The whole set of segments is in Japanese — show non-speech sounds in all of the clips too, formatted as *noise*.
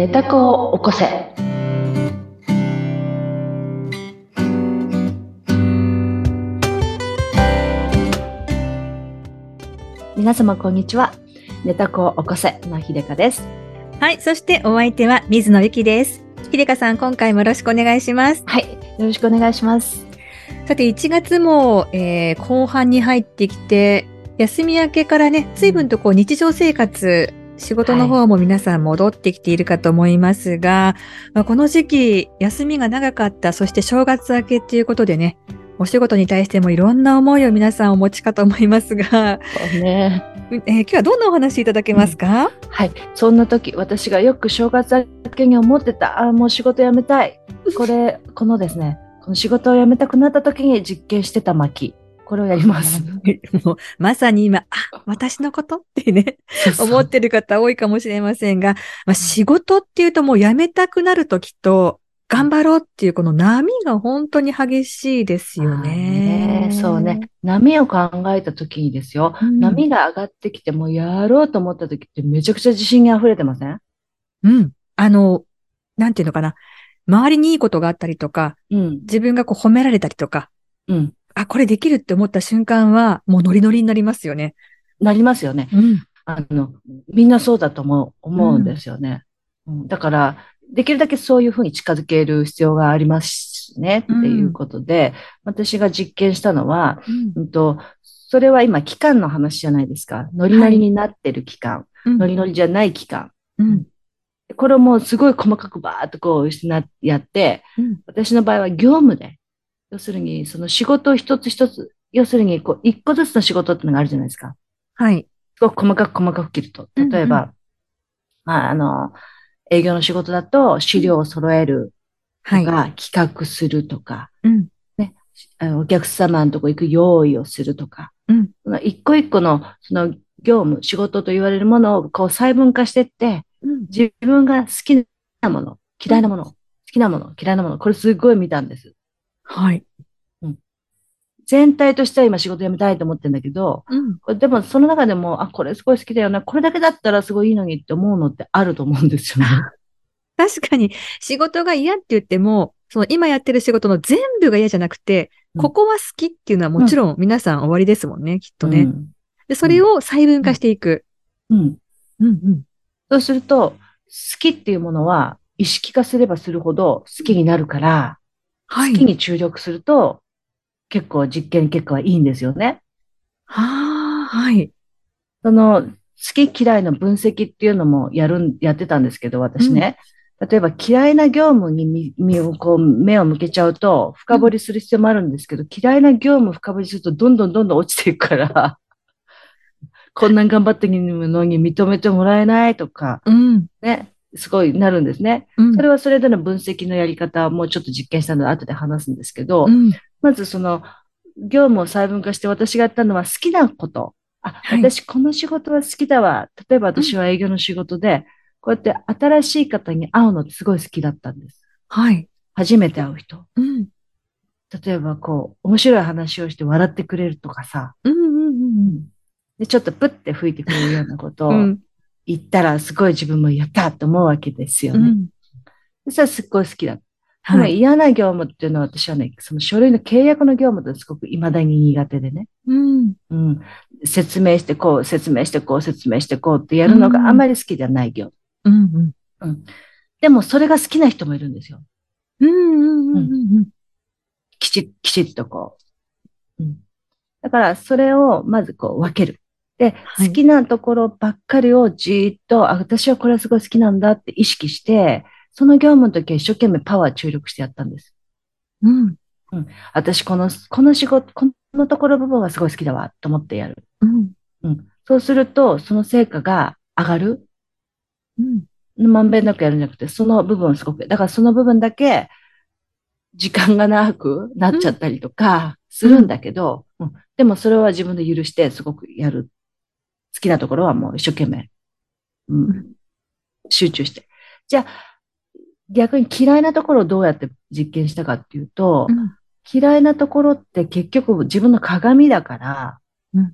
寝た子を起こせ。皆様こんにちは。寝た子を起こせの秀香です。はい。そしてお相手は水野ゆきです。秀香さん、今回もよろしくお願いします。はい、よろしくお願いします。さて、1月も、えー後半に入ってきて、休み明けからね、随分とこう日常生活、仕事の方も皆さん戻ってきているかと思いますが、まあこの時期、休みが長かった、そして正月明けっていうことでね、お仕事に対してもいろんな思いを皆さんお持ちかと思いますが、ね。えー今日はどんなお話いただけますか、はい、そんな時、私がよく正月明けに思ってた、あーもう仕事辞めたい。これ、このですね、この仕事を辞めたくなった時に実験してた巻。これをやります。*laughs* もうまさに今、あ、私のこと？ってね、思ってる方多いかもしれませんが、まあ、仕事っていうともう辞めたくなるときと、頑張ろうっていうこの波が本当に激しいですよね。あーそうね。。波を考えた時にですよ。うん波が上がってきてもうやろうと思った時ってめちゃくちゃ自信に溢れてません？うん。あの、なんていうのかな。周りにいいことがあったりとか、うん。自分がこう褒められたりとか、うん。あ、これできるって思った瞬間は、もうノリノリになりますよね。なりますよね。うん。あの、みんなそうだと思う、思うんですよね。うんだから、できるだけそういうふうに近づける必要がありますね、っていうことで、私が実験したのは、うんと、それは今期間の話じゃないですか。ノリノリになってる期間、うんノリノリじゃない期間。うん。これをもうすごい細かくバーっとこうなやって、うん私の場合は業務で、要するにその仕事を一つ一つ、要するにこう一個ずつの仕事ってのがあるじゃないですか。はい。すごく細かく細かく切ると。例えば、うんうまあ、あの、営業の仕事だと資料を揃えるはい。とか、企画するとか、うん。あのお客様のとこ行く用意をするとか、うんその一個一個のその業務、仕事と言われるものをこう細分化していって、うん。自分が好きなもの、嫌いなもの、好きなもの、嫌いなもの、これすごい見たんです。はい。全体としては今仕事辞めたいと思ってるんだけど、うん。でもその中でも、あ、これすごい好きだよな、これだけだったらすごいいいのにって思うのってあると思うんですよね。確かに仕事が嫌って言っても、その今やってる仕事の全部が嫌じゃなくて、うんここは好きっていうのはもちろん皆さん終わりですもんね、きっとね。うんで、それを細分化していく。うん。うんうん。そうすると、好きっていうものは意識化すればするほど好きになるから、はい。好きに注力すると、結構実験結果はいいんですよね。はあ、はい。その、好き嫌いの分析っていうのもやるん、やってたんですけど、私ね。例えば嫌いな業務に身身をこう目を向けちゃうと深掘りする必要もあるんですけど、嫌いな業務深掘りするとどんどんどんどん落ちていくから、*laughs* こんなん頑張ってるのに認めてもらえないとか、うん。ね、すごいなるんですね。うん。それはそれでの分析のやり方もうちょっと実験したので後で話すんですけど、うん。まずその業務を細分化して私がやったのは好きなこと。あ、はい私この仕事は好きだわ。例えば私は営業の仕事で、こうやって新しい方に会うのってすごい好きだったんです。はい。初めて会う人。うん。例えばこう、面白い話をして笑ってくれるとかさ、うんうんうんでちょっとプッて吹いてくれるようなことをうん。うん。言ったらすごい自分もやったと思うわけですよね。うん。それはすっごい好きだはい。嫌な業務っていうのは私はね、その書類の契約の業務ってすごく未だに苦手でね。うん。うん。説明してこう、説明してこう、説明してこうってやるのがあんまり好きじゃない業務。うん。でもそれが好きな人もいるんですよ。うん。うん。うん。きちっ、きちっとこう。うん。だからそれをまずこう分ける。で、はい好きなところばっかりをじーっと、あ、私はこれはすごい好きなんだって意識して、その業務の時は一生懸命パワー注力してやったんです。うん。私この、この仕事、このところ部分がすごい好きだわと思ってやる。うん。うん。そうすると、その成果が上がる。うん。まんべんなくやるんじゃなくて、その部分すごく、だからその部分だけ、時間が長くなっちゃったりとか、するんだけど、うんでもそれは自分で許して、すごくやる。好きなところはもう一生懸命、うんうん集中して。じゃあ、逆に嫌いなところをどうやって実験したかっていうと、うん嫌いなところって結局自分の鏡だから、うん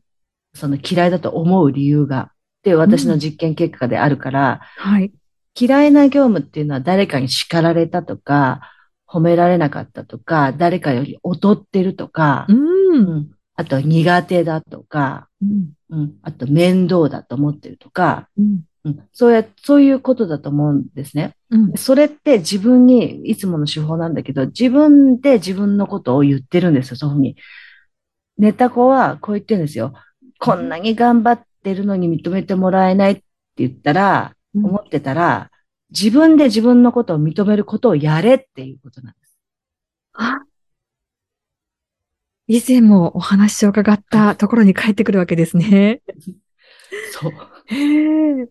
その嫌いだと思う理由が、って私の実験結果であるから、はい。嫌いな業務っていうのは誰かに叱られたとか、褒められなかったとか、誰かより劣ってるとか、うん。うんあとは苦手だとか、うん。うん、あと面倒だと思ってるとか、うん。うん、そうや、そういうことだと思うんですね。うん。それって自分に、いつもの手法なんだけど、自分で自分のことを言ってるんですよ、そういうふうに。ネタ子はこう言ってるんですよ。こんなに頑張ってるのに認めてもらえないって言ったら、うん思ってたら、自分で自分のことを認めることをやれっていうことなんです。あ以前もお話を伺ったところに帰ってくるわけですね。そう。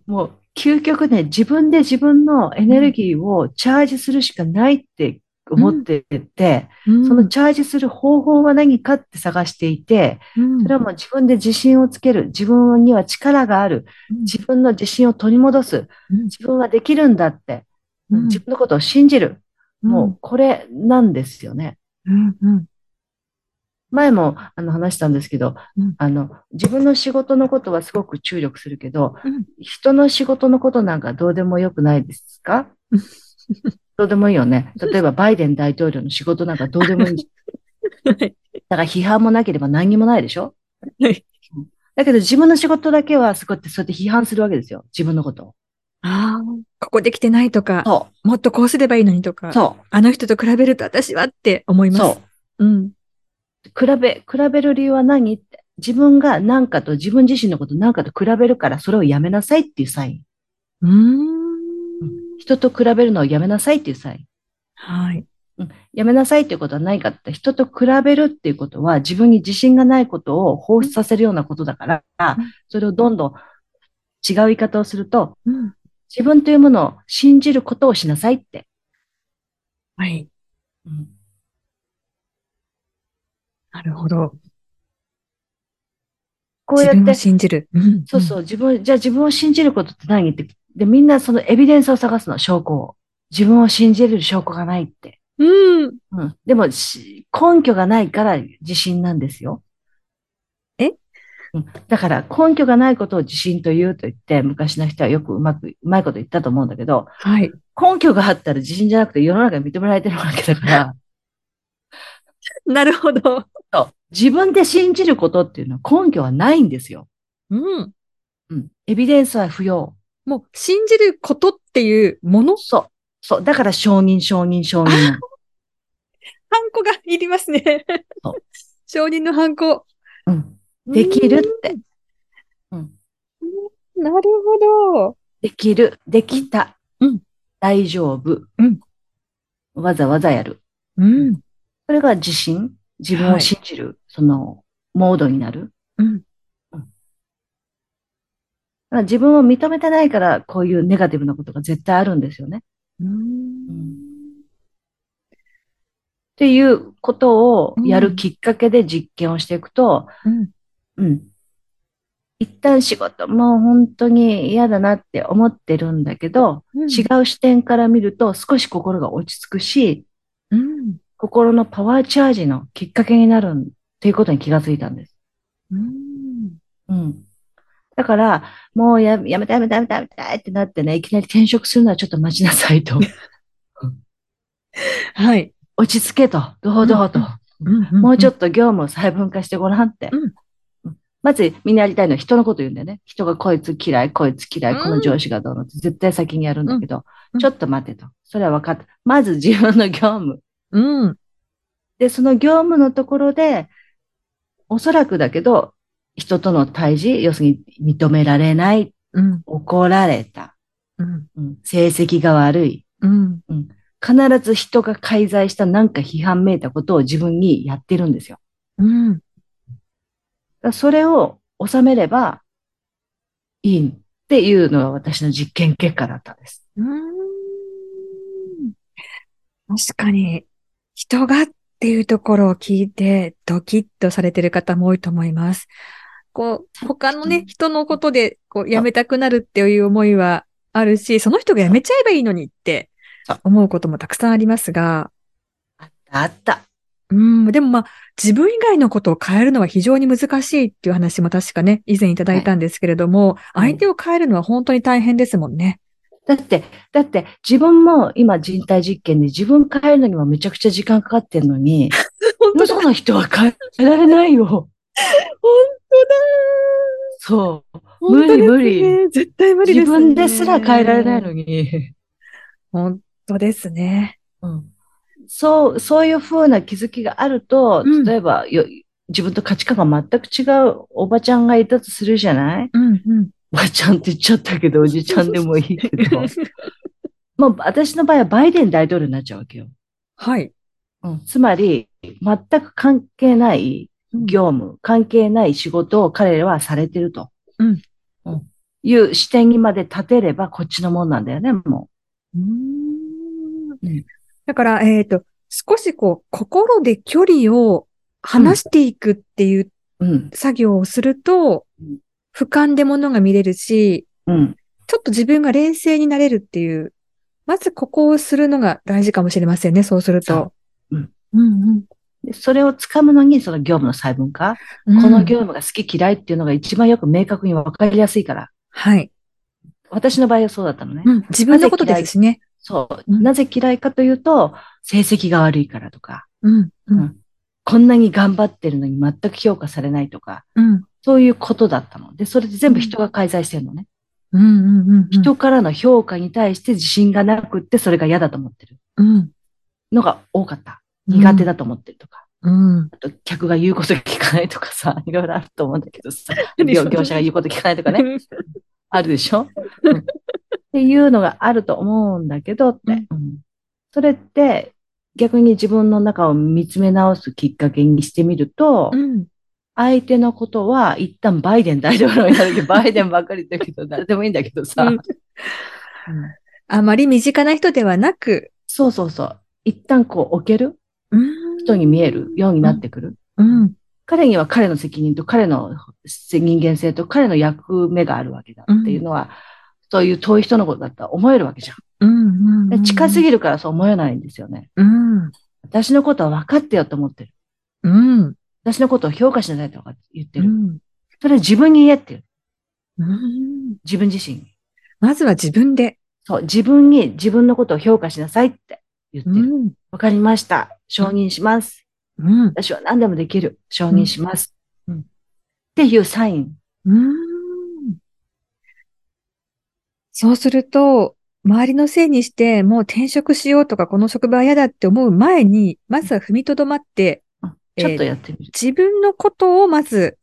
もう、究極ね、自分で自分のエネルギーをチャージするしかないって思ってて、うんそのチャージする方法は何かって探していて、うんそれはもう自分で自信をつける。自分には力がある。自分の自信を取り戻す。うん自分はできるんだって。うん自分のことを信じる。うんもうこれなんですよね。うんうん前もあの話したんですけど、うんあの自分の仕事のことはすごく注力するけど、うん人の仕事のことなんかどうでもよくないですか？うんどうでもいいよね。例えばバイデン大統領の仕事なんかどうでもいい。は *laughs* いだから批判もなければ何にもないでしょ？はいだけど自分の仕事だけはすごいってそうやって批判するわけですよ。自分のことを。ああ、ここできてないとか、そもっとこうすればいいのにとかあの人と比べると私はって思いうます。そう。うん。比べ、比べる理由は何って。自分が何かと自分自身のこと何かと比べるからそれをやめなさいっていうサイン。うーん。人と比べるのをやめなさいっていうサイン。はい。うんやめなさいっていうことは何かって、人と比べるっていうことは自分に自信がないことを放出させるようなことだから、うんそれをどんどん違う言い方をすると、うん。自分というものを信じることをしなさいって。はい。うんなるほど。こうやって自分を、信じる。うん。そうそう、自分、じゃあ自分を信じることって何？って。で、みんなそのエビデンスを探すの、証拠を。自分を信じれる証拠がないって。うん。うん。でも、し根拠がないから自信なんですよ。え？うんだから、根拠がないことを自信と言うと言って、昔の人はよくうまく、うまいこと言ったと思うんだけど、はい。根拠があったら自信じゃなくて世の中に認められてるわけだから、なるほど。そう自分で信じることっていうのは根拠はないんですよ。うん。うん。エビデンスは不要。もう、信じることっていうもの、そう。そう。だから承認、承認、承認。*laughs* ハンコがいりますね。承認のハンコ。うん。できるって。うん。うん。なるほど。できる。できた。うん大丈夫。うんわざわざやる。うん。それが自信？自分を信じる、その、モードになる？うん。だから自分を認めてないから、こういうネガティブなことが絶対あるんですよね。うん。っていうことをやるきっかけで実験をしていくと、うん。うん。一旦仕事もう本当に嫌だなって思ってるんだけど、うん違う視点から見ると少し心が落ち着くし、うん。心のパワーチャージのきっかけになるっていうことに気がついたんです。うん。うん。だから、もうややめたやめたやめたやめたいってなってね、いきなり転職するのはちょっと待ちなさいと。*laughs* はい。落ち着けと。どうどうと。もうちょっっと業務を細分化してごらんって。うんまずみんなやりたいのは人のこと言うんだよね。人がこいつ嫌い、こいつ嫌い、うんこの上司がどうのって絶対先にやるんだけど、うんちょっと待てと。それは分かった。まず自分の業務。うん。で、その業務のところで、おそらくだけど、人との対峙、要するに認められない、うん。怒られた、うん。うん成績が悪い、うん。必ず人が介在したなんか批判めいたことを自分にやってるんですよ。うん。だそれを収めればいいっていうのが私の実験結果だったんです。確かに、人がっていうところを聞いて、ドキッとされてる方も多いと思います。こう、他のね、人のことで、こう、辞めたくなるっていう思いはあるし、その人が辞めちゃえばいいのにって思うこともたくさんありますが、あった、あった。うん、でもまあ、自分以外のことを変えるのは非常に難しいっていう話も確かね、以前いただいたんですけれども、はい相手を変えるのは本当に大変ですもんね。だって、だって自分も今人体実験で自分変えるのにもめちゃくちゃ時間かかってんのに、*laughs* 本よその人は変えられないよ。本そう。当だ。無理本当です無理ね。絶対無理です、ね。自分ですら変えられないのに。本当ですね。うんそう、そういうふうな気づきがあると、うん例えばよ、自分と価値観が全く違うおばちゃんがいたとするじゃない？うんうん。おばちゃんって言っちゃったけど、おじちゃんでもいいけど。*laughs* もう私の場合はバイデン大統領になっちゃうわけよ。はい。うん、つまり、全く関係ない業務、関係ない仕事を彼らはされてると。うんうんいう視点にまで立てればこっちのもんなんだよね、もううんだから、えっ、と、少しこう、心で距離を離していくっていう。作業をするとうん、俯瞰で物が見れるし、うん。ちょっと自分が冷静になれるっていう、まずここをするのが大事かもしれませんね、そうすると。そううんでそれをつかむのに、その業務の細分化？うん。この業務が好き嫌いっていうのが一番よく明確に分かりやすいから。はい、私の場合はそうだったのね。うん。自分のことですしね。そう。うんなぜ嫌いかというと、成績が悪いからとか、うん。ううんん。こんなに頑張ってるのに全く評価されないとか、うん。そういうことだったの。で、それで全部人が介在してるのね。うん。うん。うん。人からの評価に対して自信がなくって、それが嫌だと思ってるうん。のが多かった。苦手だと思ってるとか。うん。あと、客が言うこと聞かないとかさ、*laughs* いろいろあると思うんだけどさ、る業業者が言うこと聞かないとかね、あるでしょ、うんっていうのがあると思うんだけどって、うんうんそれって逆に自分の中を見つめ直すきっかけにしてみると、うん。相手のことは一旦バイデン大統領になるけど、*laughs* バイデンばっかりだけど、誰でもいいんだけどさ、うんうんあまり身近な人ではなく、そうそうそう、一旦こう置ける？うん。人に見えるようになってくる。うん。彼には彼の責任と彼の人間性と彼の役目があるわけだっていうのは、そういう遠い人のことだったら思えるわけじゃん。うん。で近すぎぎるからそう思えないんですよね。うん。私のことは分かってよと思ってる。うん。私のことを評価しなさいとか言ってる。うん。それは自分に言えっていう。うん。自分自身に。まずは自分で。そう、自分に自分のことを評価しなさいって言ってる。ん。わかりました。承認します。うん。私は何でもできる。承認します。うんっていうサイン。うん。そうすると、周りのせいにして、もう転職しようとか、この職場は嫌だって思う前に、まずは踏みとどまって、ちょっとやってみる。自分のことをまず、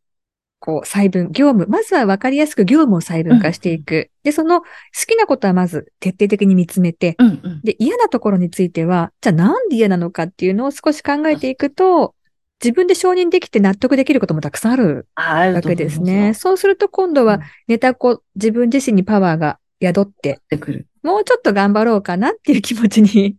こう、細分、業務、まずは分かりやすく業務を細分化していく。で、その好きなことはまず徹底的に見つめて、うんうん。で、嫌なところについては、じゃあなんで嫌なのかっていうのを少し考えていくと、自分で承認できて納得できることもたくさんあるわけですね。。そうすると今度はうんネタこ自分自身にパワーが宿って。もうちょっと頑張ろうかなっていう気持ちに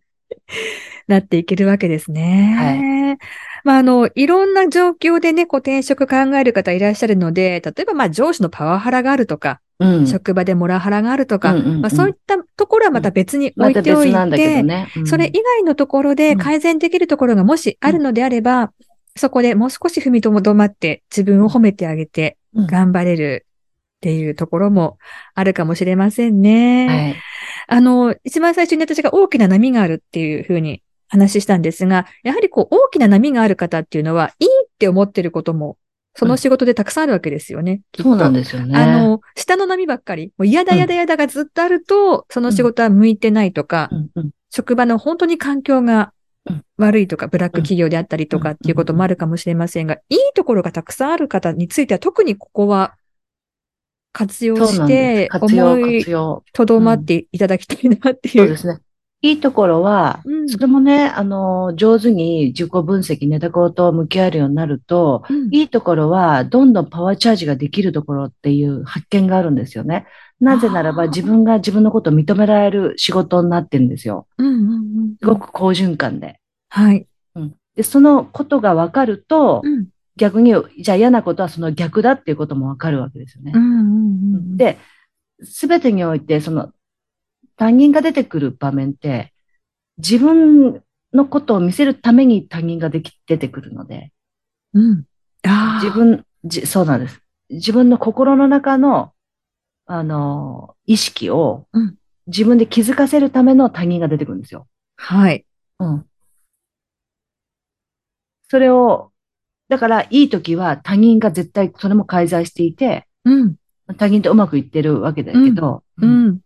*laughs* なっていけるわけですね。まあ、あの、いろんな状況でね、こう転職考える方いらっしゃるので、例えばまあ上司のパワハラがあるとか、うん。職場でモラハラがあるとか、うんうんうんまあ、そういったところはまた別に置いておいて、別なんだけどね。うんそれ以外のところで改善できるところがもしあるのであれば、そこでもう少し踏みとどまって自分を褒めてあげてうん頑張れるっていうところもあるかもしれませんね。はい。あの、一番最初に私が大きな波があるっていうふうに話したんですが、やはりこう大きな波がある方っていうのは、いいって思ってることも、その仕事でたくさんあるわけですよね。きっとそうなんですよね。あの、下の波ばっかり、もう嫌だ嫌だ嫌だがずっとあると、その仕事は向いてないとか、うんうん、職場の本当に環境がうん悪いとか、ブラック企業であったりとかっていうこともあるかもしれませんが、いいところがたくさんある方については特にここは活用して思い。とどまっていただきたいなっていう。そうですね。いいところは、うんそれもね、あの、上手に自己分析、ネタコと向き合えるようになると、うんいいところは、どんどんパワーチャージができるところっていう発見があるんですよね。なぜならば、自分が自分のことを認められる仕事になってるんですよ。うんうんうんすごく好循環で。はい。うん、で、そのことが分かると、うん逆に、じゃあ嫌なことはその逆だっていうことも分かるわけですよね。うんうんうんで、すべてにおいて、その、他人が出てくる場面って、自分のことを見せるために他人ができ出てくるので、うん。ああ。自分、じそうなんです。自分の心の中の、あの、意識をうん自分で気づかせるための他人が出てくるんですよ。はい。うん。それを、だからいい時は他人が絶対それも介在していて、うん。他人とうまくいってるわけだけど、ううんん。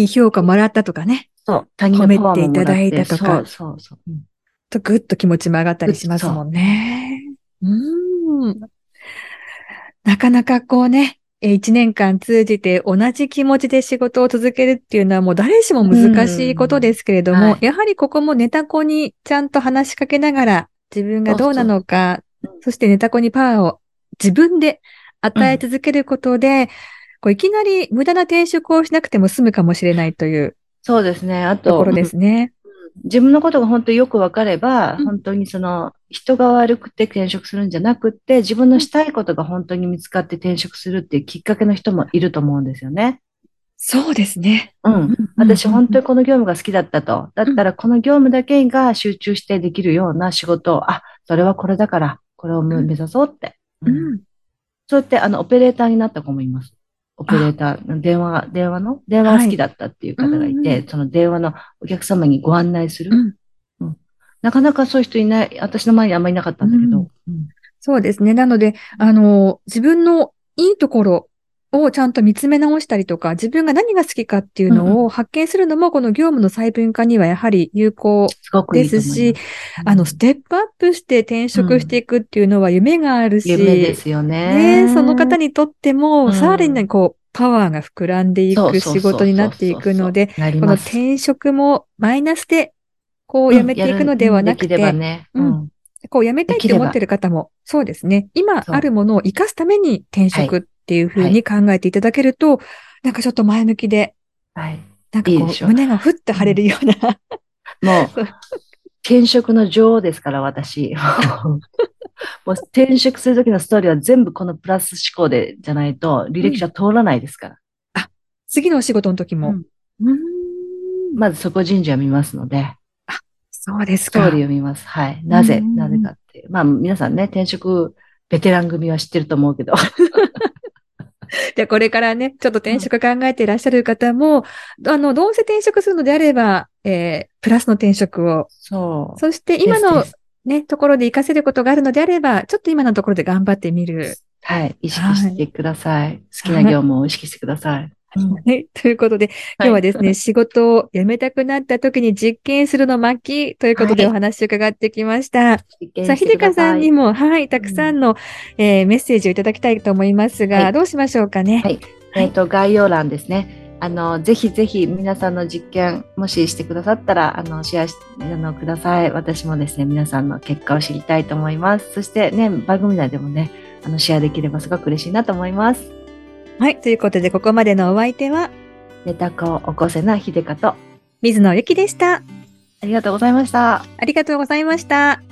いい評価もらったとかね。そう、他人褒めていただいたとかそうそうそう。うんとぐっと気持ちも上がったりしますもんね。うん。なかなかこうね、えー一年間通じて同じ気持ちで仕事を続けるっていうのはもう誰しも難しいことですけれども、うんはいやはりここもネタ子にちゃんと話しかけながら自分がどうなのか、そしてネタ子にパワーを自分で与え続けることで、こういきなり無駄な転職をしなくても済むかもしれないというそうですね。あと、ところですね。自分のことが本当によくわかれば、うん本当にその人が悪くて転職するんじゃなくって、自分のしたいことが本当に見つかって転職するっていうきっかけの人もいると思うんですよね。そうですね。うん。私本当にこの業務が好きだったと。だったらこの業務だけが集中してできるような仕事を、あ、それはこれだから、これを目指そうって。ううんん。そうやってあの、オペレーターになった子もいます。オペレーター、電話、電話の電話が好きだったっていう方がいて、はい。うんその電話のお客様にご案内する。うん。なかなかそういう人いない、私の前にあんまりいなかったんだけど。うん。そうですね。なので、あの、自分のいいところをちゃんと見つめ直したりとか、自分が何が好きかっていううんのを発見するのも、この業務の細分化にはやはり有効すごくいいあの、ステップアップして転職していくっていうのは夢があるし、夢ですよね。ねその方にとっても、うん。さらにこう、パワーが膨らんでいく仕事になっていくので、この転職もマイナスで、こう、やめていくのではなくて、うん。こう、やめたいって思ってる方も、そうですね。今あるものを活かすために転職っていうふうに考えていただけると、なんかちょっと前向きで、はい。なんかこう、いい胸がふっと張れるような。もう、転職の女王ですから、私。*laughs* もう転職するときのストーリーは全部このプラス思考でじゃないと履歴書は通らないですから。次のお仕事の時も。うんうんまずそこ人事は見ますので、そうですか。ストーリーを見ます。はい。なぜ、うんなぜかっていう。まあ皆さんね、転職ベテラン組は知ってると思うけど。*laughs* *laughs* で、これからね、ちょっと転職考えていらっしゃる方も、あの、どうせ転職するのであれば、えー、プラスの転職を、そう。そして今のね、ところで活かせることがあるのであれば、ちょっと今のところで頑張ってみる。はい。意識してください。好きな業務を意識してください。はい。*laughs* ということで、今日はですね、*laughs* 仕事を辞めたくなった時に実験するの巻ということではいお話を伺ってきました。さあ、実験してひでかさいさんにも、はい、たくさんの、えーメッセージをいただきたいと思いますが、はいどうしましょうかね？はいえっ、と、概要欄ですね。あの、ぜひぜひ皆さんの実験、もししてくださったら、あの、シェアし、あの、ください。私もですね、皆さんの結果を知りたいと思います。そしてね、番組内でもね、あの、シェアできればすごく嬉しいなと思います。はい。ということで、ここまでのお相手は、ネタ子を起こせな秀香と、水野ゆきでした。ありがとうございました。ありがとうございました。